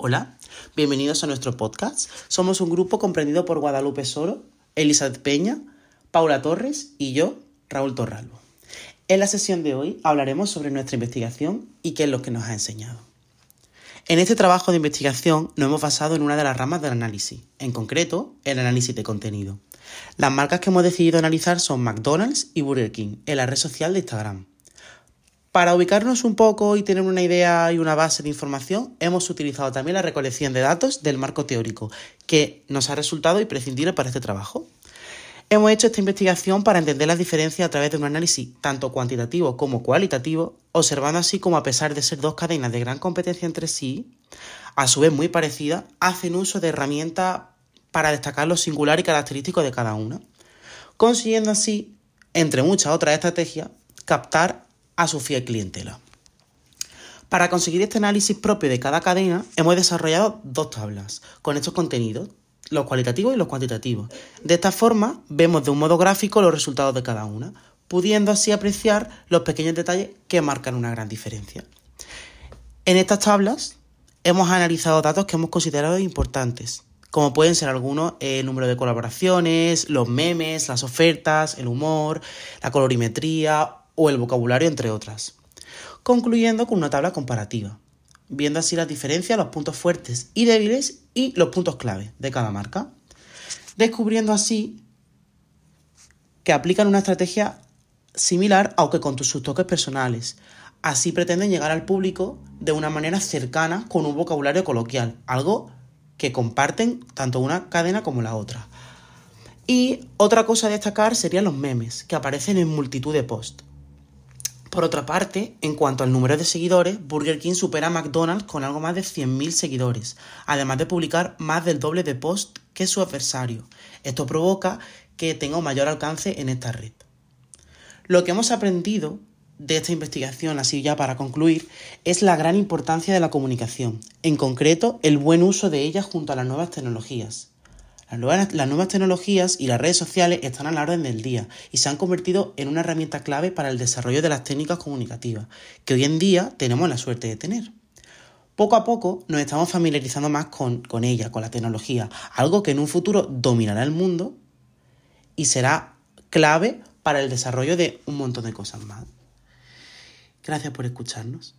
Hola, bienvenidos a nuestro podcast. Somos un grupo comprendido por Guadalupe Soro, Elizabeth Peña, Paula Torres y yo, Raúl Torralbo. En la sesión de hoy hablaremos sobre nuestra investigación y qué es lo que nos ha enseñado. En este trabajo de investigación nos hemos basado en una de las ramas del análisis, en concreto el análisis de contenido. Las marcas que hemos decidido analizar son McDonald's y Burger King en la red social de Instagram. Para ubicarnos un poco y tener una idea y una base de información, hemos utilizado también la recolección de datos del marco teórico, que nos ha resultado imprescindible para este trabajo. Hemos hecho esta investigación para entender las diferencias a través de un análisis tanto cuantitativo como cualitativo, observando así como a pesar de ser dos cadenas de gran competencia entre sí, a su vez muy parecidas, hacen uso de herramientas para destacar lo singular y característico de cada una, consiguiendo así, entre muchas otras estrategias, captar a su fiel clientela. Para conseguir este análisis propio de cada cadena, hemos desarrollado dos tablas con estos contenidos, los cualitativos y los cuantitativos. De esta forma, vemos de un modo gráfico los resultados de cada una, pudiendo así apreciar los pequeños detalles que marcan una gran diferencia. En estas tablas hemos analizado datos que hemos considerado importantes, como pueden ser algunos el número de colaboraciones, los memes, las ofertas, el humor, la colorimetría o el vocabulario, entre otras. Concluyendo con una tabla comparativa, viendo así las diferencias, los puntos fuertes y débiles y los puntos clave de cada marca. Descubriendo así que aplican una estrategia similar, aunque con sus toques personales. Así pretenden llegar al público de una manera cercana con un vocabulario coloquial, algo que comparten tanto una cadena como la otra. Y otra cosa a destacar serían los memes, que aparecen en multitud de posts. Por otra parte, en cuanto al número de seguidores, Burger King supera a McDonald's con algo más de 100.000 seguidores, además de publicar más del doble de posts que su adversario. Esto provoca que tenga un mayor alcance en esta red. Lo que hemos aprendido de esta investigación, así ya para concluir, es la gran importancia de la comunicación, en concreto el buen uso de ella junto a las nuevas tecnologías. Las nuevas, tecnologías y las redes sociales están a la orden del día y se han convertido en una herramienta clave para el desarrollo de las técnicas comunicativas, que hoy en día tenemos la suerte de tener. Poco a poco nos estamos familiarizando más con, con ella, con la tecnología, algo que en un futuro dominará el mundo y será clave para el desarrollo de un montón de cosas más. Gracias por escucharnos.